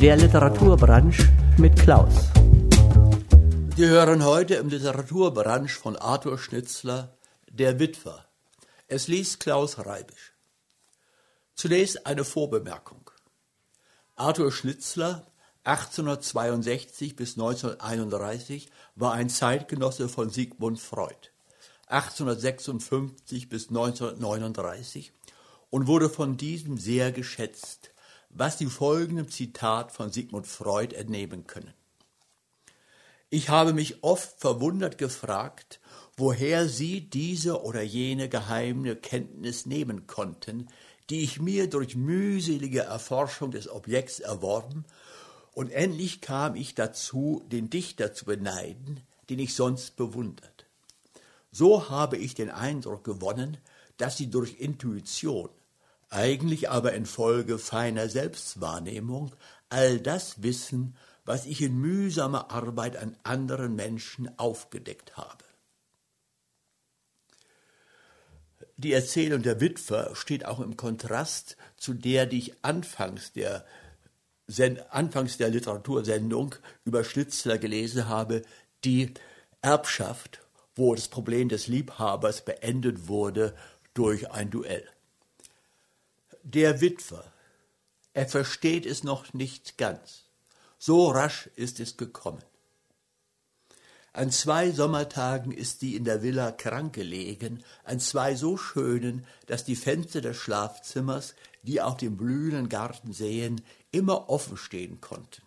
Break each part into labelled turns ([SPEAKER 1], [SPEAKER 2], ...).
[SPEAKER 1] Der Literaturbranche mit Klaus.
[SPEAKER 2] Sie hören heute im Literaturbranche von Arthur Schnitzler Der Witwer. Es liest Klaus Reibisch. Zunächst eine Vorbemerkung. Arthur Schnitzler 1862 bis 1931 war ein Zeitgenosse von Sigmund Freud. 1856 bis 1939 und wurde von diesem sehr geschätzt, was Sie folgendem Zitat von Sigmund Freud entnehmen können. Ich habe mich oft verwundert gefragt, woher Sie diese oder jene geheime Kenntnis nehmen konnten, die ich mir durch mühselige Erforschung des Objekts erworben, und endlich kam ich dazu, den Dichter zu beneiden, den ich sonst bewundert. So habe ich den Eindruck gewonnen, dass sie durch Intuition, eigentlich aber infolge feiner Selbstwahrnehmung, all das wissen, was ich in mühsamer Arbeit an anderen Menschen aufgedeckt habe. Die Erzählung der Witwer steht auch im Kontrast zu der, die ich anfangs der, anfangs der Literatursendung über Schnitzler gelesen habe, die Erbschaft wo das Problem des Liebhabers beendet wurde durch ein Duell. Der Witwer, er versteht es noch nicht ganz. So rasch ist es gekommen. An zwei Sommertagen ist sie in der Villa krank gelegen, an zwei so schönen, dass die Fenster des Schlafzimmers, die auf den blühenden Garten sehen, immer offen stehen konnten.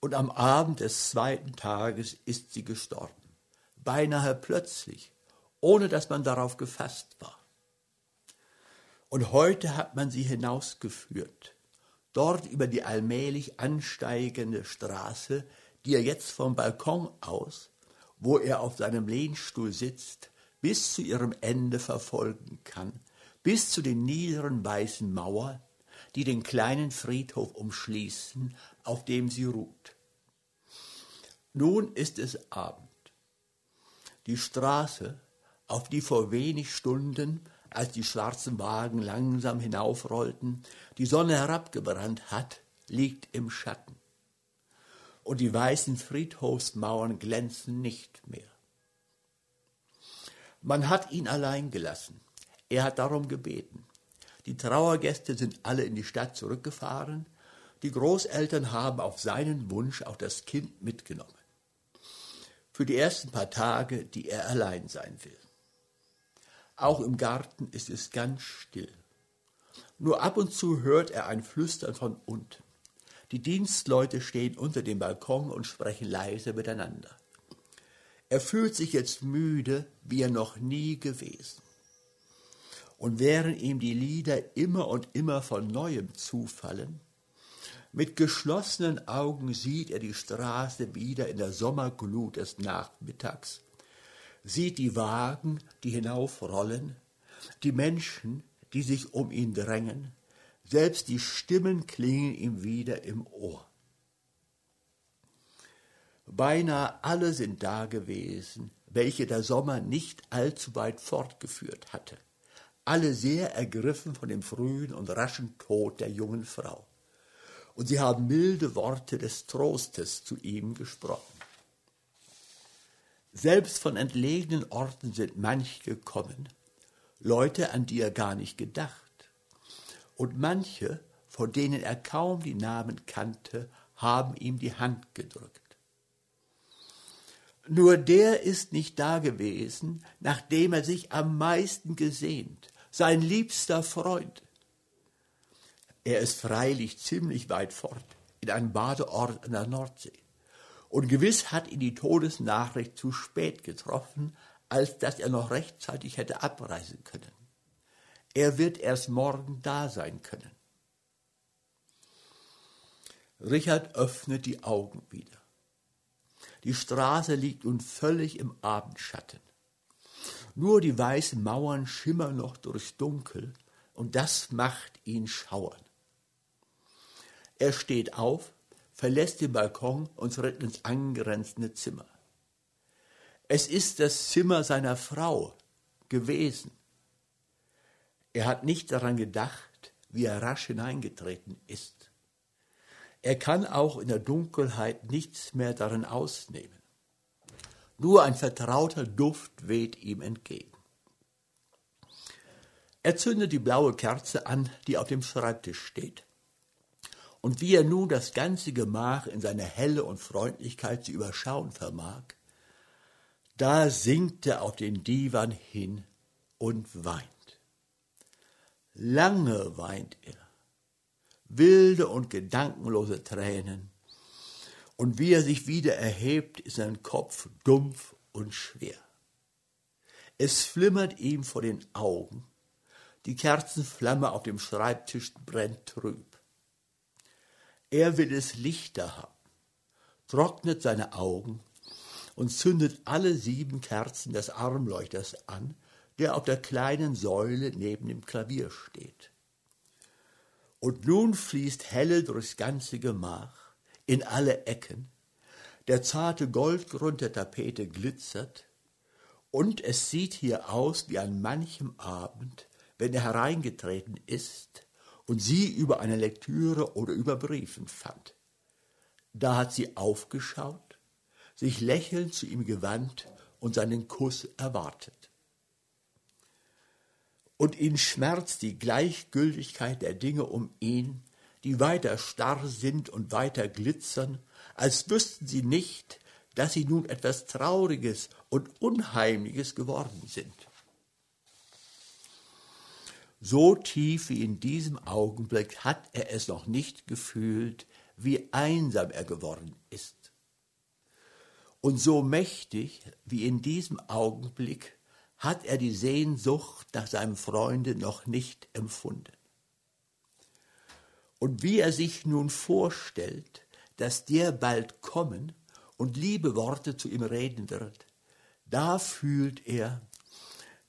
[SPEAKER 2] Und am Abend des zweiten Tages ist sie gestorben beinahe plötzlich, ohne dass man darauf gefasst war. Und heute hat man sie hinausgeführt, dort über die allmählich ansteigende Straße, die er jetzt vom Balkon aus, wo er auf seinem Lehnstuhl sitzt, bis zu ihrem Ende verfolgen kann, bis zu den niederen weißen Mauern, die den kleinen Friedhof umschließen, auf dem sie ruht. Nun ist es Abend. Die Straße, auf die vor wenig Stunden, als die schwarzen Wagen langsam hinaufrollten, die Sonne herabgebrannt hat, liegt im Schatten. Und die weißen Friedhofsmauern glänzen nicht mehr. Man hat ihn allein gelassen. Er hat darum gebeten. Die Trauergäste sind alle in die Stadt zurückgefahren. Die Großeltern haben auf seinen Wunsch auch das Kind mitgenommen für die ersten paar Tage, die er allein sein will. Auch im Garten ist es ganz still. Nur ab und zu hört er ein Flüstern von unten. Die Dienstleute stehen unter dem Balkon und sprechen leise miteinander. Er fühlt sich jetzt müde, wie er noch nie gewesen. Und während ihm die Lieder immer und immer von neuem zufallen, mit geschlossenen Augen sieht er die Straße wieder in der Sommerglut des Nachmittags, sieht die Wagen, die hinaufrollen, die Menschen, die sich um ihn drängen, selbst die Stimmen klingen ihm wieder im Ohr. Beinahe alle sind da gewesen, welche der Sommer nicht allzu weit fortgeführt hatte, alle sehr ergriffen von dem frühen und raschen Tod der jungen Frau und sie haben milde Worte des Trostes zu ihm gesprochen. Selbst von entlegenen Orten sind manche gekommen, Leute, an die er gar nicht gedacht, und manche, von denen er kaum die Namen kannte, haben ihm die Hand gedrückt. Nur der ist nicht da gewesen, nachdem er sich am meisten gesehnt, sein liebster Freund, er ist freilich ziemlich weit fort, in einem Badeort an der Nordsee. Und gewiss hat ihn die Todesnachricht zu spät getroffen, als dass er noch rechtzeitig hätte abreisen können. Er wird erst morgen da sein können. Richard öffnet die Augen wieder. Die Straße liegt nun völlig im Abendschatten. Nur die weißen Mauern schimmern noch durchs Dunkel, und das macht ihn schauern. Er steht auf, verlässt den Balkon und tritt ins angrenzende Zimmer. Es ist das Zimmer seiner Frau gewesen. Er hat nicht daran gedacht, wie er rasch hineingetreten ist. Er kann auch in der Dunkelheit nichts mehr darin ausnehmen. Nur ein vertrauter Duft weht ihm entgegen. Er zündet die blaue Kerze an, die auf dem Schreibtisch steht. Und wie er nun das ganze Gemach in seiner Helle und Freundlichkeit zu überschauen vermag, da sinkt er auf den Divan hin und weint. Lange weint er, wilde und gedankenlose Tränen, und wie er sich wieder erhebt, ist sein Kopf dumpf und schwer. Es flimmert ihm vor den Augen, die Kerzenflamme auf dem Schreibtisch brennt trüb. Er will es lichter haben, trocknet seine Augen und zündet alle sieben Kerzen des Armleuchters an, der auf der kleinen Säule neben dem Klavier steht. Und nun fließt helle durchs ganze Gemach, in alle Ecken, der zarte Goldgrund der Tapete glitzert, und es sieht hier aus wie an manchem Abend, wenn er hereingetreten ist und sie über eine Lektüre oder über Briefen fand. Da hat sie aufgeschaut, sich lächelnd zu ihm gewandt und seinen Kuss erwartet. Und ihn schmerzt die Gleichgültigkeit der Dinge um ihn, die weiter starr sind und weiter glitzern, als wüssten sie nicht, dass sie nun etwas Trauriges und Unheimliches geworden sind. So tief wie in diesem Augenblick hat er es noch nicht gefühlt, wie einsam er geworden ist. Und so mächtig wie in diesem Augenblick hat er die Sehnsucht nach seinem Freunde noch nicht empfunden. Und wie er sich nun vorstellt, dass der bald kommen und liebe Worte zu ihm reden wird, da fühlt er,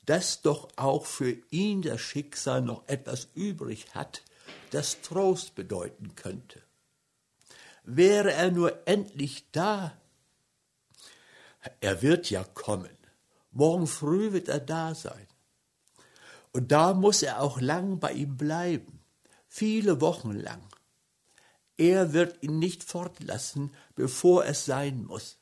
[SPEAKER 2] dass doch auch für ihn das Schicksal noch etwas übrig hat, das Trost bedeuten könnte. Wäre er nur endlich da. Er wird ja kommen. Morgen früh wird er da sein. Und da muss er auch lang bei ihm bleiben, viele Wochen lang. Er wird ihn nicht fortlassen, bevor es sein muss.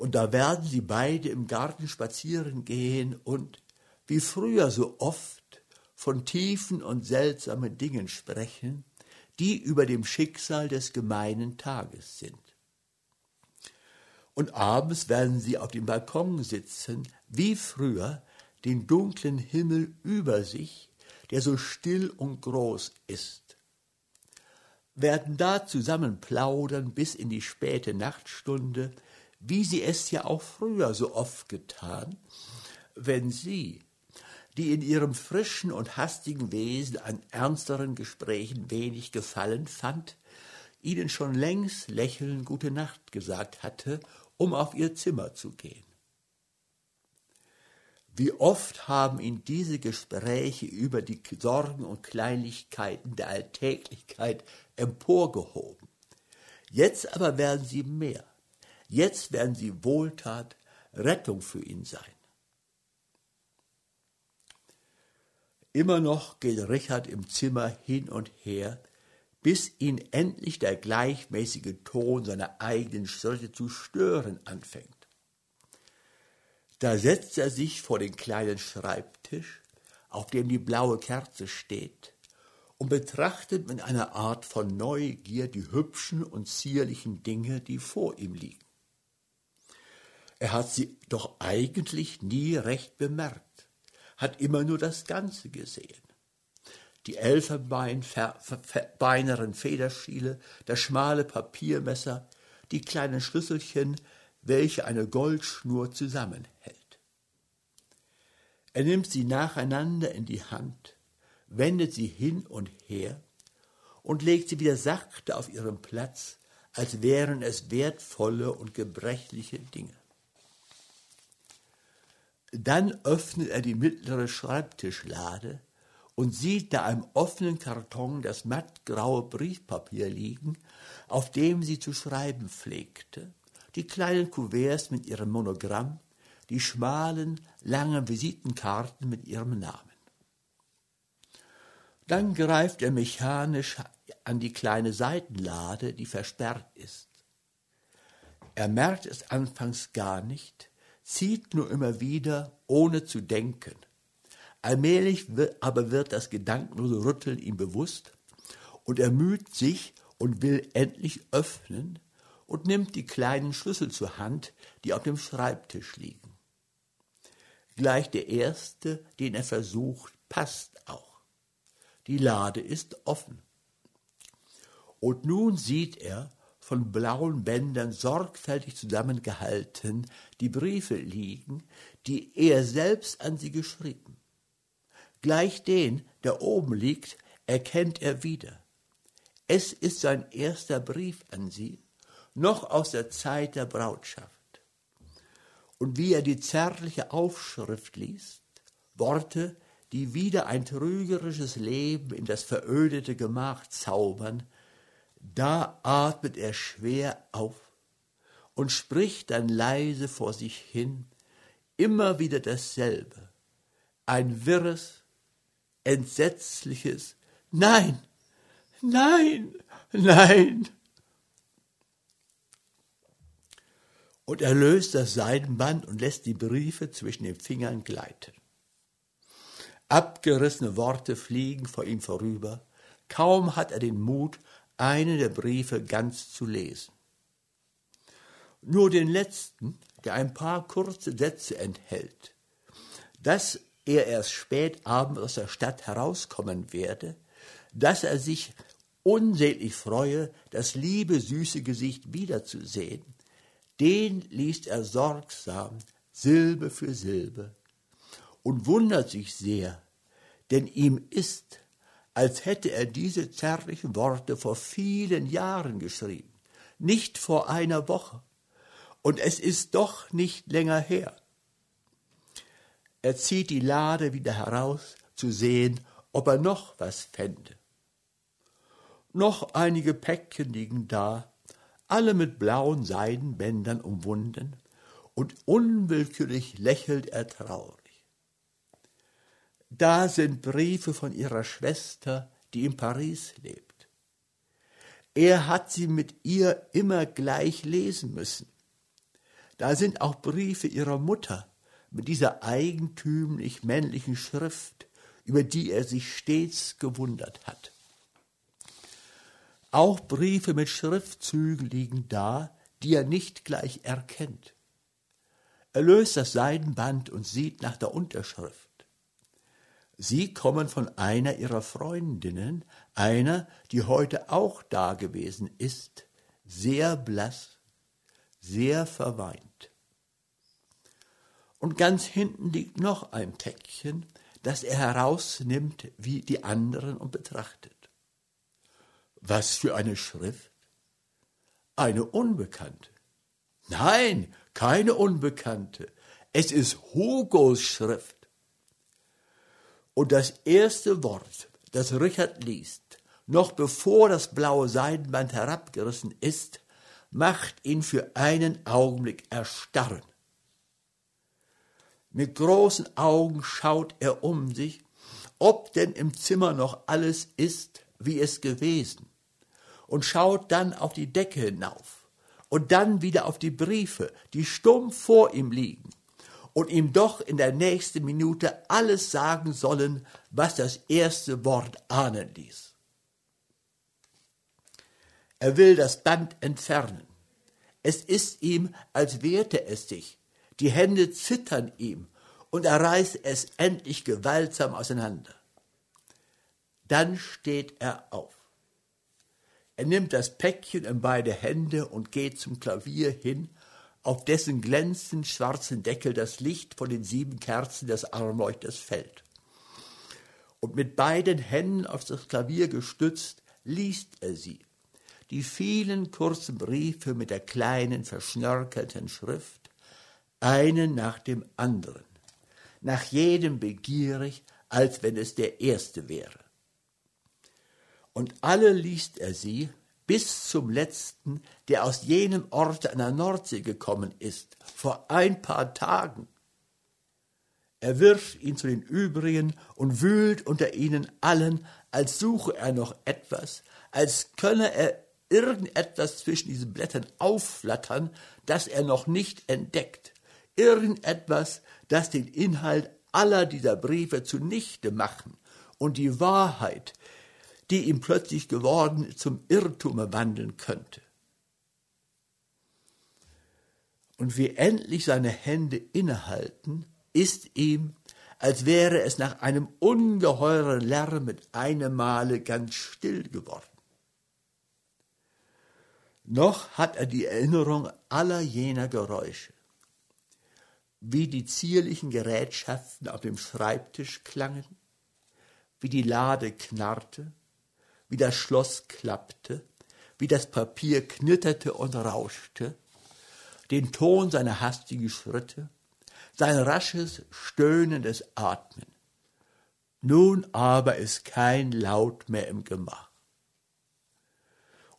[SPEAKER 2] Und da werden sie beide im Garten spazieren gehen und, wie früher so oft, von tiefen und seltsamen Dingen sprechen, die über dem Schicksal des gemeinen Tages sind. Und abends werden sie auf dem Balkon sitzen, wie früher, den dunklen Himmel über sich, der so still und groß ist. Werden da zusammen plaudern bis in die späte Nachtstunde, wie sie es ja auch früher so oft getan, wenn sie, die in ihrem frischen und hastigen Wesen an ernsteren Gesprächen wenig Gefallen fand, ihnen schon längst lächelnd Gute Nacht gesagt hatte, um auf ihr Zimmer zu gehen. Wie oft haben ihn diese Gespräche über die Sorgen und Kleinlichkeiten der Alltäglichkeit emporgehoben. Jetzt aber werden sie mehr. Jetzt werden sie Wohltat, Rettung für ihn sein. Immer noch geht Richard im Zimmer hin und her, bis ihn endlich der gleichmäßige Ton seiner eigenen Schritte zu stören anfängt. Da setzt er sich vor den kleinen Schreibtisch, auf dem die blaue Kerze steht, und betrachtet mit einer Art von Neugier die hübschen und zierlichen Dinge, die vor ihm liegen. Er hat sie doch eigentlich nie recht bemerkt, hat immer nur das Ganze gesehen. Die elfenbeineren Federschiele, das schmale Papiermesser, die kleinen Schlüsselchen, welche eine Goldschnur zusammenhält. Er nimmt sie nacheinander in die Hand, wendet sie hin und her und legt sie wieder sachte auf ihren Platz, als wären es wertvolle und gebrechliche Dinge. Dann öffnet er die mittlere Schreibtischlade und sieht da im offenen Karton das mattgraue Briefpapier liegen, auf dem sie zu schreiben pflegte, die kleinen Kuverts mit ihrem Monogramm, die schmalen, langen Visitenkarten mit ihrem Namen. Dann greift er mechanisch an die kleine Seitenlade, die versperrt ist. Er merkt es anfangs gar nicht, zieht nur immer wieder, ohne zu denken. Allmählich wird, aber wird das gedankenlose Rütteln ihm bewusst und er müht sich und will endlich öffnen und nimmt die kleinen Schlüssel zur Hand, die auf dem Schreibtisch liegen. Gleich der erste, den er versucht, passt auch. Die Lade ist offen. Und nun sieht er, von blauen Bändern sorgfältig zusammengehalten, die Briefe liegen, die er selbst an sie geschrieben. Gleich den, der oben liegt, erkennt er wieder. Es ist sein erster Brief an sie, noch aus der Zeit der Brautschaft. Und wie er die zärtliche Aufschrift liest, Worte, die wieder ein trügerisches Leben in das verödete Gemach zaubern, da atmet er schwer auf und spricht dann leise vor sich hin, immer wieder dasselbe, ein wirres, entsetzliches Nein, nein, nein. Und er löst das Seidenband und lässt die Briefe zwischen den Fingern gleiten. Abgerissene Worte fliegen vor ihm vorüber. Kaum hat er den Mut, einen der Briefe ganz zu lesen. Nur den letzten, der ein paar kurze Sätze enthält, dass er erst spät abends aus der Stadt herauskommen werde, dass er sich unsäglich freue, das liebe, süße Gesicht wiederzusehen, den liest er sorgsam, Silbe für Silbe, und wundert sich sehr, denn ihm ist, als hätte er diese zärtlichen Worte vor vielen Jahren geschrieben, nicht vor einer Woche. Und es ist doch nicht länger her. Er zieht die Lade wieder heraus, zu sehen, ob er noch was fände. Noch einige Päckchen liegen da, alle mit blauen Seidenbändern umwunden, und unwillkürlich lächelt er traurig. Da sind Briefe von ihrer Schwester, die in Paris lebt. Er hat sie mit ihr immer gleich lesen müssen. Da sind auch Briefe ihrer Mutter mit dieser eigentümlich männlichen Schrift, über die er sich stets gewundert hat. Auch Briefe mit Schriftzügen liegen da, die er nicht gleich erkennt. Er löst das Seidenband und sieht nach der Unterschrift. Sie kommen von einer ihrer Freundinnen, einer, die heute auch da gewesen ist, sehr blass, sehr verweint. Und ganz hinten liegt noch ein Päckchen, das er herausnimmt wie die anderen und betrachtet. Was für eine Schrift? Eine Unbekannte. Nein, keine Unbekannte. Es ist Hugos Schrift. Und das erste Wort, das Richard liest, noch bevor das blaue Seidenband herabgerissen ist, macht ihn für einen Augenblick erstarren. Mit großen Augen schaut er um sich, ob denn im Zimmer noch alles ist, wie es gewesen, und schaut dann auf die Decke hinauf und dann wieder auf die Briefe, die stumm vor ihm liegen und ihm doch in der nächsten Minute alles sagen sollen, was das erste Wort ahnen ließ. Er will das Band entfernen. Es ist ihm, als wehrte es sich. Die Hände zittern ihm und er reißt es endlich gewaltsam auseinander. Dann steht er auf. Er nimmt das Päckchen in beide Hände und geht zum Klavier hin auf dessen glänzend schwarzen Deckel das Licht von den sieben Kerzen des Armleuchters fällt. Und mit beiden Händen auf das Klavier gestützt, liest er sie, die vielen kurzen Briefe mit der kleinen verschnörkelten Schrift, einen nach dem anderen, nach jedem begierig, als wenn es der erste wäre. Und alle liest er sie, bis zum letzten, der aus jenem Orte an der Nordsee gekommen ist, vor ein paar Tagen. Er wirft ihn zu den übrigen und wühlt unter ihnen allen, als suche er noch etwas, als könne er irgendetwas zwischen diesen Blättern aufflattern, das er noch nicht entdeckt, irgendetwas, das den Inhalt aller dieser Briefe zunichte machen und die Wahrheit, die ihm plötzlich geworden zum Irrtume wandeln könnte. Und wie endlich seine Hände innehalten, ist ihm, als wäre es nach einem ungeheuren Lärm mit einem Male ganz still geworden. Noch hat er die Erinnerung aller jener Geräusche, wie die zierlichen Gerätschaften auf dem Schreibtisch klangen, wie die Lade knarrte, wie das Schloss klappte, wie das Papier knitterte und rauschte, den Ton seiner hastigen Schritte, sein rasches, stöhnendes Atmen. Nun aber ist kein Laut mehr im Gemach.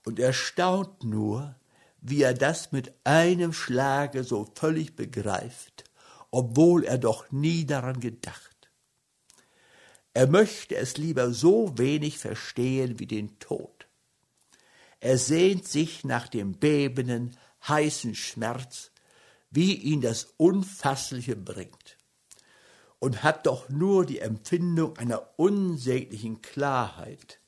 [SPEAKER 2] Und er staunt nur, wie er das mit einem Schlage so völlig begreift, obwohl er doch nie daran gedacht. Er möchte es lieber so wenig verstehen wie den Tod. Er sehnt sich nach dem bebenden, heißen Schmerz, wie ihn das Unfassliche bringt, und hat doch nur die Empfindung einer unsäglichen Klarheit,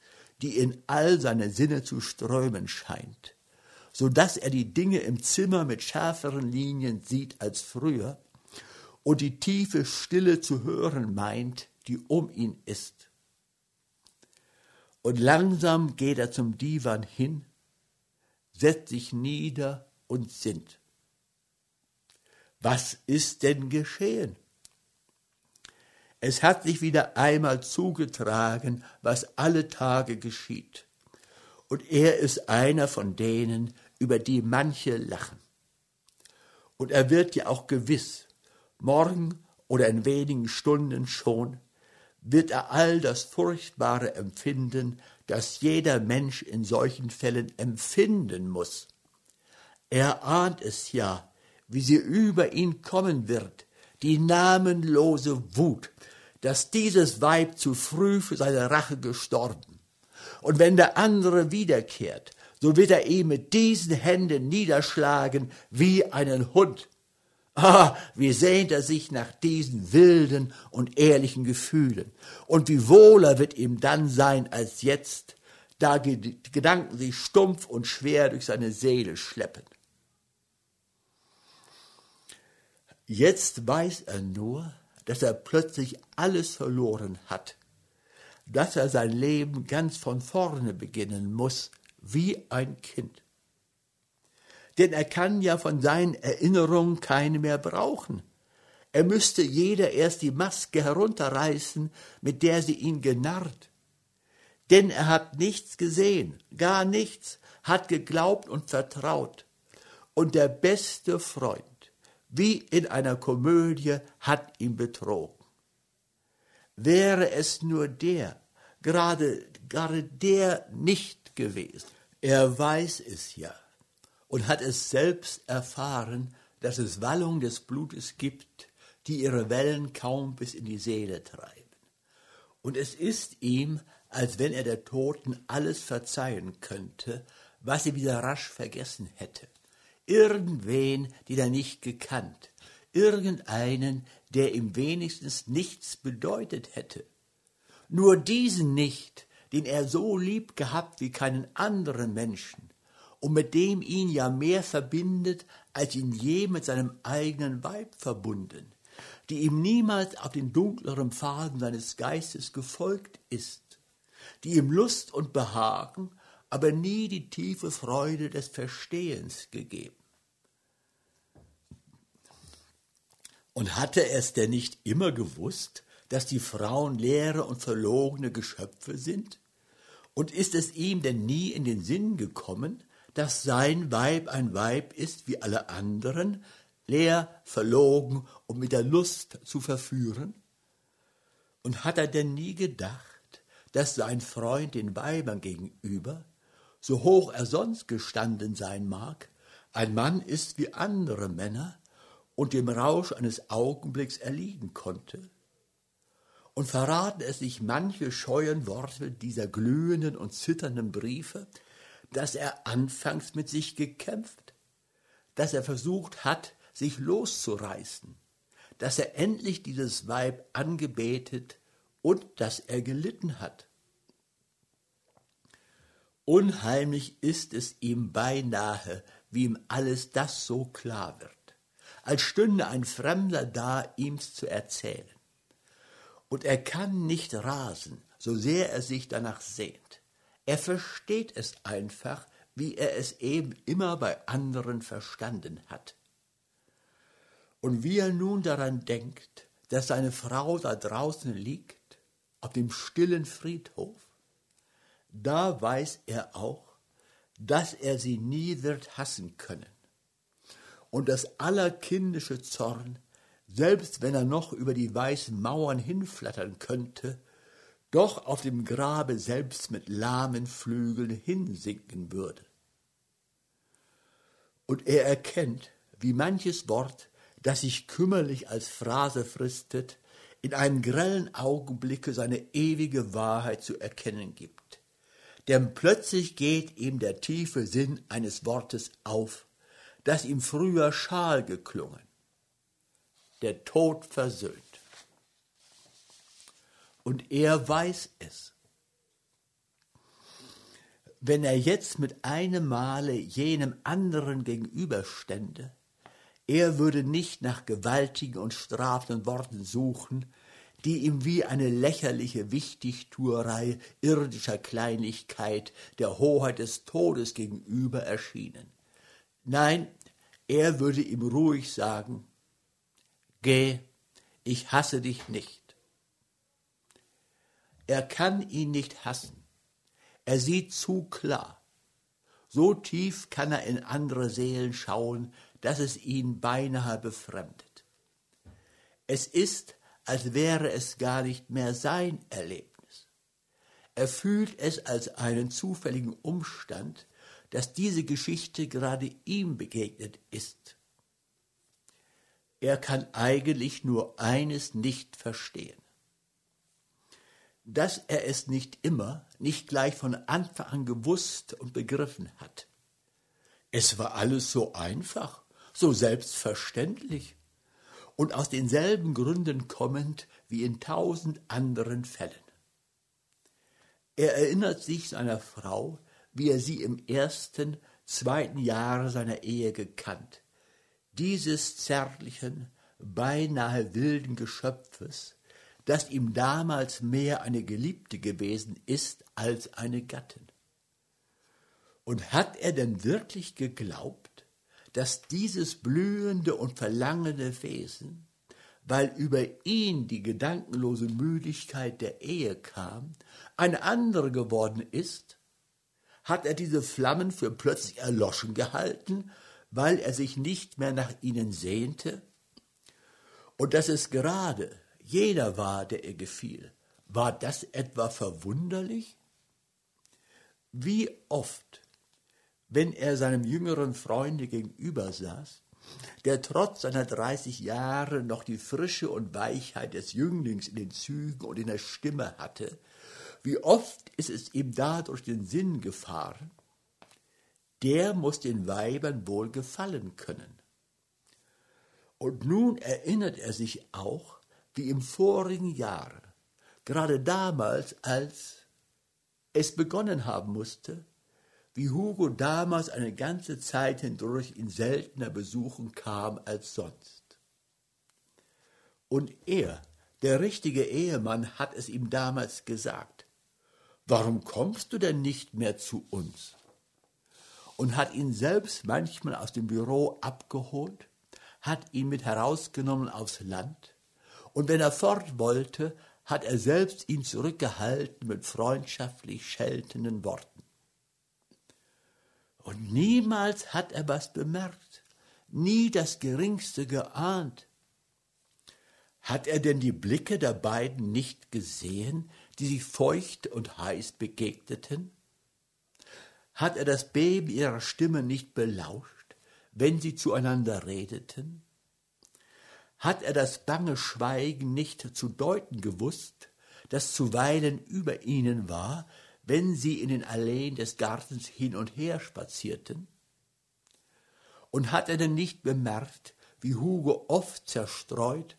[SPEAKER 2] die in all seine Sinne zu strömen scheint, so dass er die Dinge im Zimmer mit schärferen Linien sieht als früher und die tiefe Stille zu hören meint, die um ihn ist. Und langsam geht er zum Divan hin, setzt sich nieder und sinnt. Was ist denn geschehen? Es hat sich wieder einmal zugetragen, was alle Tage geschieht. Und er ist einer von denen, über die manche lachen. Und er wird ja auch gewiss, morgen oder in wenigen Stunden schon, wird er all das Furchtbare empfinden, das jeder Mensch in solchen Fällen empfinden muss. Er ahnt es ja, wie sie über ihn kommen wird, die namenlose Wut, dass dieses Weib zu früh für seine Rache gestorben. Und wenn der andere wiederkehrt, so wird er ihn mit diesen Händen niederschlagen wie einen Hund. Ah, wie sehnt er sich nach diesen wilden und ehrlichen Gefühlen. Und wie wohler wird ihm dann sein als jetzt, da Gedanken sich stumpf und schwer durch seine Seele schleppen. Jetzt weiß er nur, dass er plötzlich alles verloren hat, dass er sein Leben ganz von vorne beginnen muss, wie ein Kind. Denn er kann ja von seinen Erinnerungen keine mehr brauchen. Er müsste jeder erst die Maske herunterreißen, mit der sie ihn genarrt. Denn er hat nichts gesehen, gar nichts, hat geglaubt und vertraut. Und der beste Freund, wie in einer Komödie, hat ihn betrogen. Wäre es nur der, gerade, gerade der nicht gewesen. Er weiß es ja und hat es selbst erfahren, dass es Wallung des Blutes gibt, die ihre Wellen kaum bis in die Seele treiben. Und es ist ihm, als wenn er der Toten alles verzeihen könnte, was sie wieder rasch vergessen hätte irgendwen, den er nicht gekannt, irgendeinen, der ihm wenigstens nichts bedeutet hätte. Nur diesen nicht, den er so lieb gehabt wie keinen anderen Menschen und mit dem ihn ja mehr verbindet, als ihn je mit seinem eigenen Weib verbunden, die ihm niemals auf den dunkleren Pfaden seines Geistes gefolgt ist, die ihm Lust und Behagen aber nie die tiefe Freude des Verstehens gegeben. Und hatte es denn nicht immer gewusst, dass die Frauen leere und verlogene Geschöpfe sind? Und ist es ihm denn nie in den Sinn gekommen, dass sein Weib ein Weib ist wie alle anderen, leer, verlogen und mit der Lust zu verführen? Und hat er denn nie gedacht, dass sein Freund den Weibern gegenüber so hoch er sonst gestanden sein mag, ein Mann ist wie andere Männer und dem Rausch eines Augenblicks erliegen konnte. Und verraten es nicht manche scheuen Worte dieser glühenden und zitternden Briefe, dass er anfangs mit sich gekämpft, dass er versucht hat, sich loszureißen, dass er endlich dieses Weib angebetet und dass er gelitten hat. Unheimlich ist es ihm beinahe, wie ihm alles das so klar wird, als stünde ein Fremder da, ihm's zu erzählen. Und er kann nicht rasen, so sehr er sich danach sehnt. Er versteht es einfach, wie er es eben immer bei anderen verstanden hat. Und wie er nun daran denkt, dass seine Frau da draußen liegt, auf dem stillen Friedhof, da weiß er auch, dass er sie nie wird hassen können. Und das allerkindische Zorn, selbst wenn er noch über die weißen Mauern hinflattern könnte, doch auf dem Grabe selbst mit lahmen Flügeln hinsinken würde. Und er erkennt, wie manches Wort das sich kümmerlich als Phrase fristet, in einem grellen Augenblicke seine ewige Wahrheit zu erkennen gibt. Denn plötzlich geht ihm der tiefe Sinn eines Wortes auf, das ihm früher schal geklungen. Der Tod versöhnt. Und er weiß es. Wenn er jetzt mit einem Male jenem anderen gegenüberstände, er würde nicht nach gewaltigen und strafenden Worten suchen, die ihm wie eine lächerliche Wichtigtuerei irdischer Kleinlichkeit der Hoheit des Todes gegenüber erschienen. Nein, er würde ihm ruhig sagen, Geh, ich hasse dich nicht. Er kann ihn nicht hassen. Er sieht zu klar. So tief kann er in andere Seelen schauen, dass es ihn beinahe befremdet. Es ist, als wäre es gar nicht mehr sein Erlebnis. Er fühlt es als einen zufälligen Umstand, dass diese Geschichte gerade ihm begegnet ist. Er kann eigentlich nur eines nicht verstehen. Dass er es nicht immer, nicht gleich von Anfang an gewusst und begriffen hat. Es war alles so einfach so selbstverständlich und aus denselben Gründen kommend wie in tausend anderen Fällen. Er erinnert sich seiner Frau, wie er sie im ersten, zweiten Jahre seiner Ehe gekannt, dieses zärtlichen, beinahe wilden Geschöpfes, das ihm damals mehr eine Geliebte gewesen ist als eine Gattin. Und hat er denn wirklich geglaubt, dass dieses blühende und verlangende Wesen, weil über ihn die gedankenlose Müdigkeit der Ehe kam, eine andere geworden ist? Hat er diese Flammen für plötzlich erloschen gehalten, weil er sich nicht mehr nach ihnen sehnte? Und dass es gerade jener war, der ihr gefiel, war das etwa verwunderlich? Wie oft wenn er seinem jüngeren Freunde gegenüber saß, der trotz seiner 30 Jahre noch die Frische und Weichheit des Jünglings in den Zügen und in der Stimme hatte, wie oft ist es ihm da durch den Sinn gefahren, der muss den Weibern wohl gefallen können. Und nun erinnert er sich auch, wie im vorigen Jahre, gerade damals, als es begonnen haben musste, wie Hugo damals eine ganze Zeit hindurch ihn seltener besuchen kam als sonst. Und er, der richtige Ehemann, hat es ihm damals gesagt, warum kommst du denn nicht mehr zu uns? Und hat ihn selbst manchmal aus dem Büro abgeholt, hat ihn mit herausgenommen aufs Land, und wenn er fort wollte, hat er selbst ihn zurückgehalten mit freundschaftlich scheltenden Worten. Und niemals hat er was bemerkt, nie das geringste geahnt. Hat er denn die Blicke der beiden nicht gesehen, die sich feucht und heiß begegneten? Hat er das Beben ihrer Stimme nicht belauscht, wenn sie zueinander redeten? Hat er das bange Schweigen nicht zu deuten gewusst, das zuweilen über ihnen war, wenn sie in den Alleen des Gartens hin und her spazierten? Und hat er denn nicht bemerkt, wie Hugo oft zerstreut,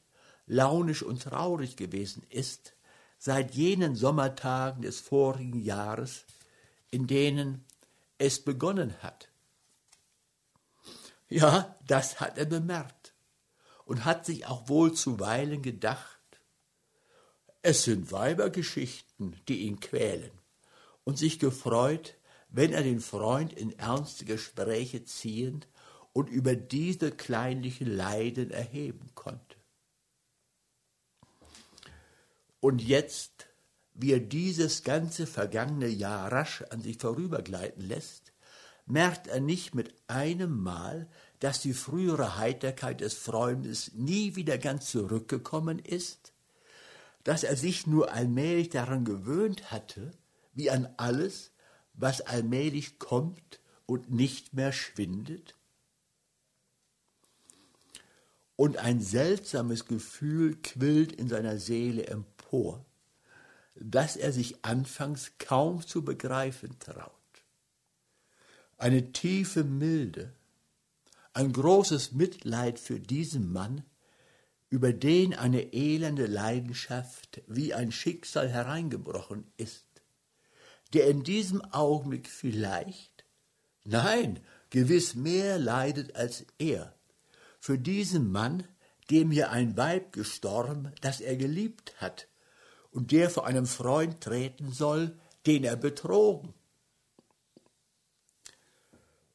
[SPEAKER 2] launisch und traurig gewesen ist, seit jenen Sommertagen des vorigen Jahres, in denen es begonnen hat? Ja, das hat er bemerkt und hat sich auch wohl zuweilen gedacht, es sind Weibergeschichten, die ihn quälen, und sich gefreut, wenn er den Freund in ernste Gespräche ziehen und über diese kleinlichen Leiden erheben konnte. Und jetzt, wie er dieses ganze vergangene Jahr rasch an sich vorübergleiten lässt, merkt er nicht mit einem Mal, dass die frühere Heiterkeit des Freundes nie wieder ganz zurückgekommen ist, dass er sich nur allmählich daran gewöhnt hatte, wie an alles, was allmählich kommt und nicht mehr schwindet? Und ein seltsames Gefühl quillt in seiner Seele empor, das er sich anfangs kaum zu begreifen traut. Eine tiefe Milde, ein großes Mitleid für diesen Mann, über den eine elende Leidenschaft wie ein Schicksal hereingebrochen ist, der in diesem Augenblick vielleicht, nein, gewiss mehr leidet als er, für diesen Mann, dem hier ein Weib gestorben, das er geliebt hat, und der vor einem Freund treten soll, den er betrogen.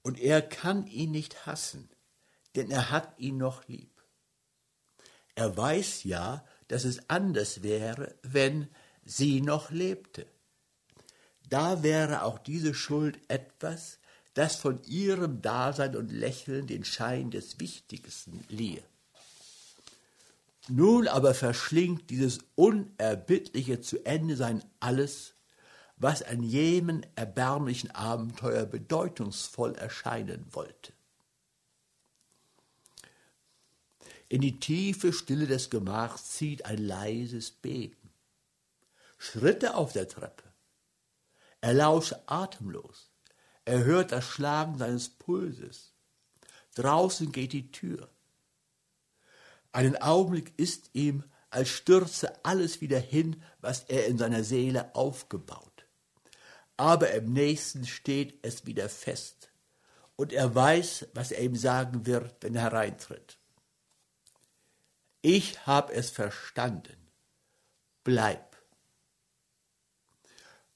[SPEAKER 2] Und er kann ihn nicht hassen, denn er hat ihn noch lieb. Er weiß ja, dass es anders wäre, wenn sie noch lebte. Da wäre auch diese Schuld etwas, das von ihrem Dasein und Lächeln den Schein des Wichtigsten liehe. Nun aber verschlingt dieses unerbittliche zu Ende sein alles, was an jenem erbärmlichen Abenteuer bedeutungsvoll erscheinen wollte. In die tiefe Stille des Gemachs zieht ein leises Beben. Schritte auf der Treppe. Er lauscht atemlos. Er hört das Schlagen seines Pulses. Draußen geht die Tür. Einen Augenblick ist ihm, als stürze alles wieder hin, was er in seiner Seele aufgebaut. Aber im nächsten steht es wieder fest. Und er weiß, was er ihm sagen wird, wenn er hereintritt. Ich hab es verstanden. Bleib.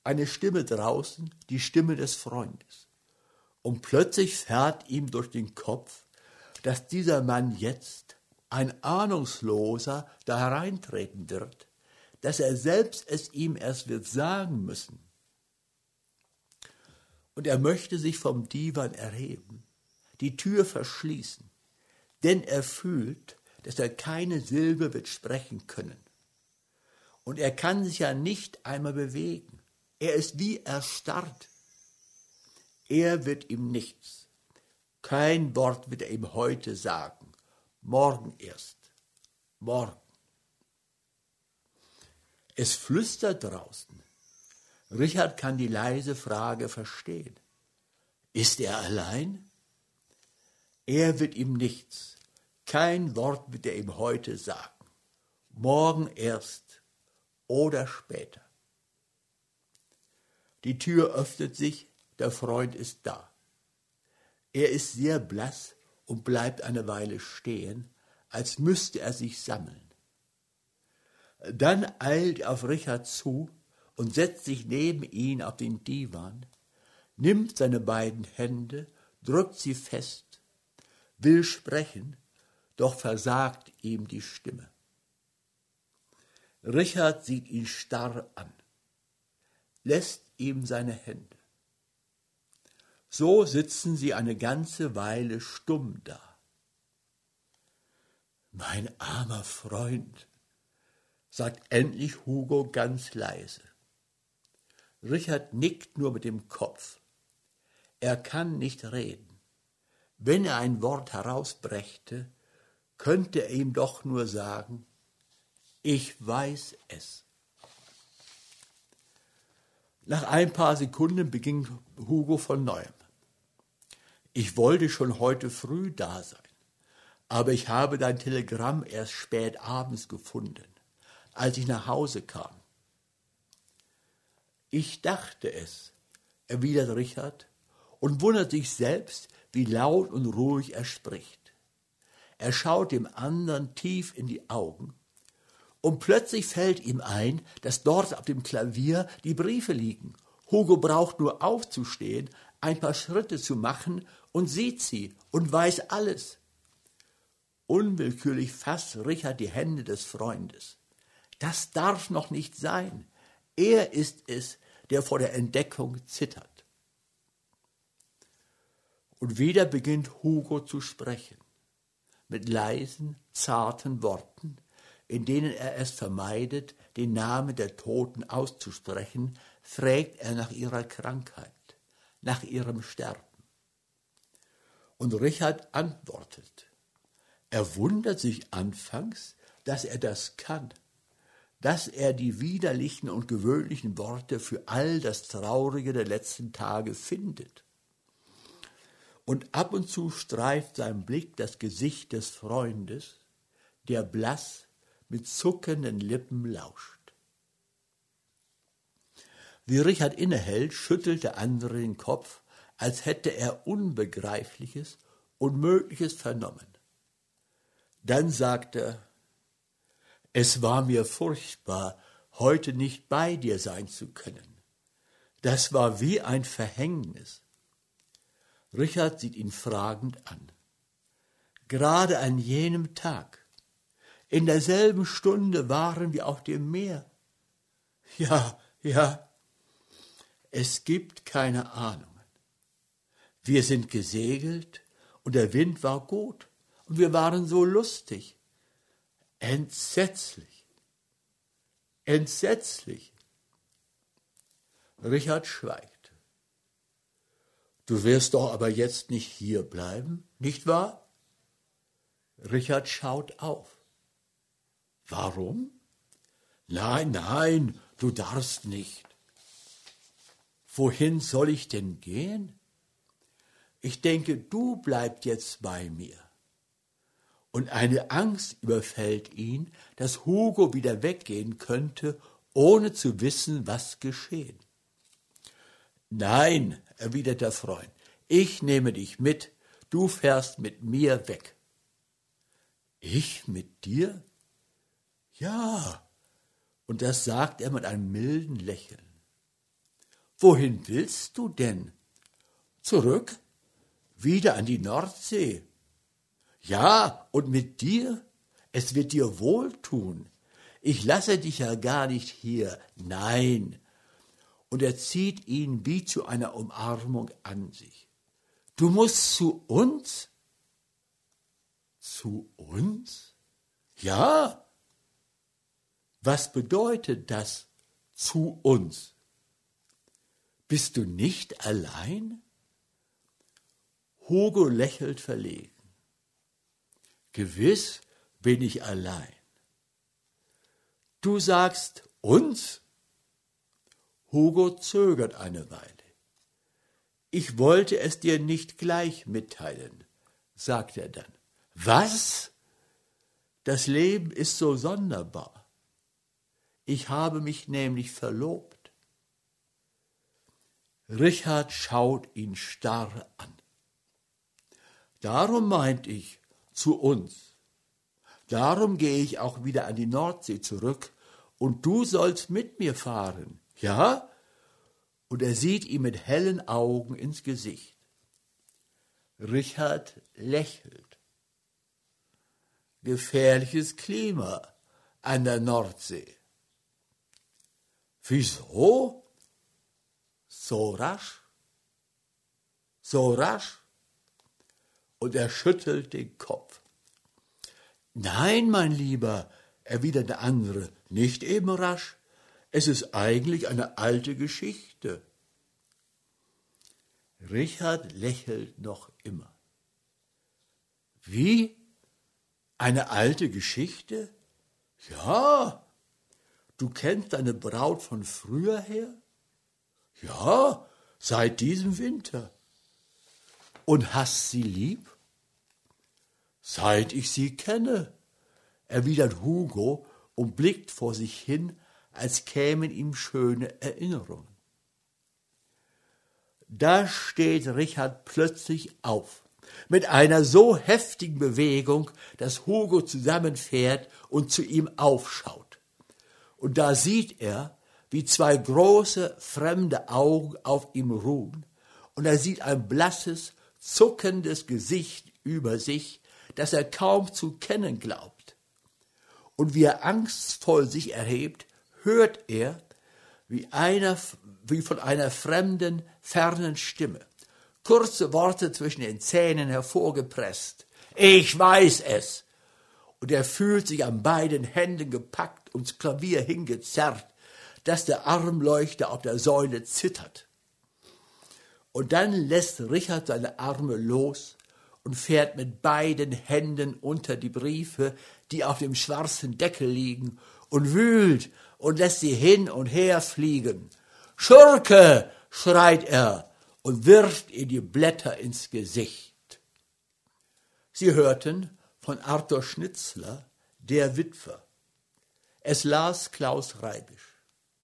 [SPEAKER 2] Eine Stimme draußen, die Stimme des Freundes. Und plötzlich fährt ihm durch den Kopf, dass dieser Mann jetzt, ein Ahnungsloser, da hereintreten wird, dass er selbst es ihm erst wird sagen müssen. Und er möchte sich vom Divan erheben, die Tür verschließen, denn er fühlt, dass er keine Silbe wird sprechen können. Und er kann sich ja nicht einmal bewegen. Er ist wie erstarrt. Er wird ihm nichts. Kein Wort wird er ihm heute sagen. Morgen erst. Morgen. Es flüstert draußen. Richard kann die leise Frage verstehen. Ist er allein? Er wird ihm nichts. Kein Wort wird er ihm heute sagen. Morgen erst oder später. Die Tür öffnet sich, der Freund ist da. Er ist sehr blass und bleibt eine Weile stehen, als müsste er sich sammeln. Dann eilt er auf Richard zu und setzt sich neben ihn auf den Divan, nimmt seine beiden Hände, drückt sie fest, will sprechen, doch versagt ihm die Stimme. Richard sieht ihn starr an, lässt ihm seine Hände. So sitzen sie eine ganze Weile stumm da. Mein armer Freund, sagt endlich Hugo ganz leise. Richard nickt nur mit dem Kopf. Er kann nicht reden. Wenn er ein Wort herausbrächte, könnte er ihm doch nur sagen, ich weiß es. Nach ein paar Sekunden beging Hugo von neuem. Ich wollte schon heute früh da sein, aber ich habe dein Telegramm erst spät abends gefunden, als ich nach Hause kam. Ich dachte es, erwidert Richard und wundert sich selbst, wie laut und ruhig er spricht. Er schaut dem anderen tief in die Augen und plötzlich fällt ihm ein, dass dort auf dem Klavier die Briefe liegen. Hugo braucht nur aufzustehen, ein paar Schritte zu machen und sieht sie und weiß alles. Unwillkürlich fasst Richard die Hände des Freundes. Das darf noch nicht sein. Er ist es, der vor der Entdeckung zittert. Und wieder beginnt Hugo zu sprechen, mit leisen, zarten Worten, in denen er es vermeidet, den Namen der Toten auszusprechen, fragt er nach ihrer Krankheit, nach ihrem Sterben. Und Richard antwortet. Er wundert sich anfangs, dass er das kann, dass er die widerlichen und gewöhnlichen Worte für all das Traurige der letzten Tage findet. Und ab und zu streift sein Blick das Gesicht des Freundes, der blass mit zuckenden Lippen lauscht. Wie Richard innehält, schüttelt der andere den Kopf, als hätte er Unbegreifliches, Unmögliches vernommen. Dann sagt er, es war mir furchtbar, heute nicht bei dir sein zu können. Das war wie ein Verhängnis. Richard sieht ihn fragend an. Gerade an jenem Tag, in derselben Stunde waren wir auf dem Meer. Ja, ja, es gibt keine Ahnungen. Wir sind gesegelt und der Wind war gut und wir waren so lustig. Entsetzlich. Entsetzlich. Richard schweigt. Du wirst doch aber jetzt nicht hier bleiben, nicht wahr? Richard schaut auf. Warum? Nein, nein, du darfst nicht. Wohin soll ich denn gehen? Ich denke, du bleibst jetzt bei mir. Und eine Angst überfällt ihn, dass Hugo wieder weggehen könnte, ohne zu wissen, was geschehen. Nein, erwidert der Freund, ich nehme dich mit, du fährst mit mir weg. Ich mit dir? Ja, und das sagt er mit einem milden Lächeln. Wohin willst du denn? Zurück? Wieder an die Nordsee? Ja, und mit dir? Es wird dir wohltun. Ich lasse dich ja gar nicht hier. Nein. Und er zieht ihn wie zu einer Umarmung an sich. Du musst zu uns? Zu uns? Ja, was bedeutet das zu uns? Bist du nicht allein? Hugo lächelt verlegen. Gewiss bin ich allein. Du sagst uns? Hugo zögert eine Weile. Ich wollte es dir nicht gleich mitteilen, sagt er dann. Was? Das Leben ist so sonderbar. Ich habe mich nämlich verlobt. Richard schaut ihn starr an. Darum meint ich zu uns. Darum gehe ich auch wieder an die Nordsee zurück und du sollst mit mir fahren. Ja? Und er sieht ihm mit hellen Augen ins Gesicht. Richard lächelt. Gefährliches Klima an der Nordsee. Wieso? So rasch? So rasch? Und er schüttelt den Kopf. Nein, mein Lieber, erwidert der andere, nicht eben rasch. Es ist eigentlich eine alte Geschichte. Richard lächelt noch immer. Wie? Eine alte Geschichte? Ja. Du kennst deine Braut von früher her? Ja, seit diesem Winter. Und hast sie lieb? Seit ich sie kenne, erwidert Hugo und blickt vor sich hin, als kämen ihm schöne Erinnerungen. Da steht Richard plötzlich auf, mit einer so heftigen Bewegung, dass Hugo zusammenfährt und zu ihm aufschaut. Und da sieht er, wie zwei große, fremde Augen auf ihm ruhen, und er sieht ein blasses, zuckendes Gesicht über sich, das er kaum zu kennen glaubt. Und wie er angstvoll sich erhebt, hört er, wie, einer, wie von einer fremden, fernen Stimme, kurze Worte zwischen den Zähnen hervorgepresst. Ich weiß es. Und er fühlt sich an beiden Händen gepackt ins Klavier hingezerrt, dass der Armleuchter auf der Säule zittert. Und dann lässt Richard seine Arme los und fährt mit beiden Händen unter die Briefe, die auf dem schwarzen Deckel liegen, und wühlt und lässt sie hin und her fliegen. Schurke! schreit er und wirft ihr die Blätter ins Gesicht. Sie hörten von Arthur Schnitzler, Der Witwer. Es las Klaus Reibisch.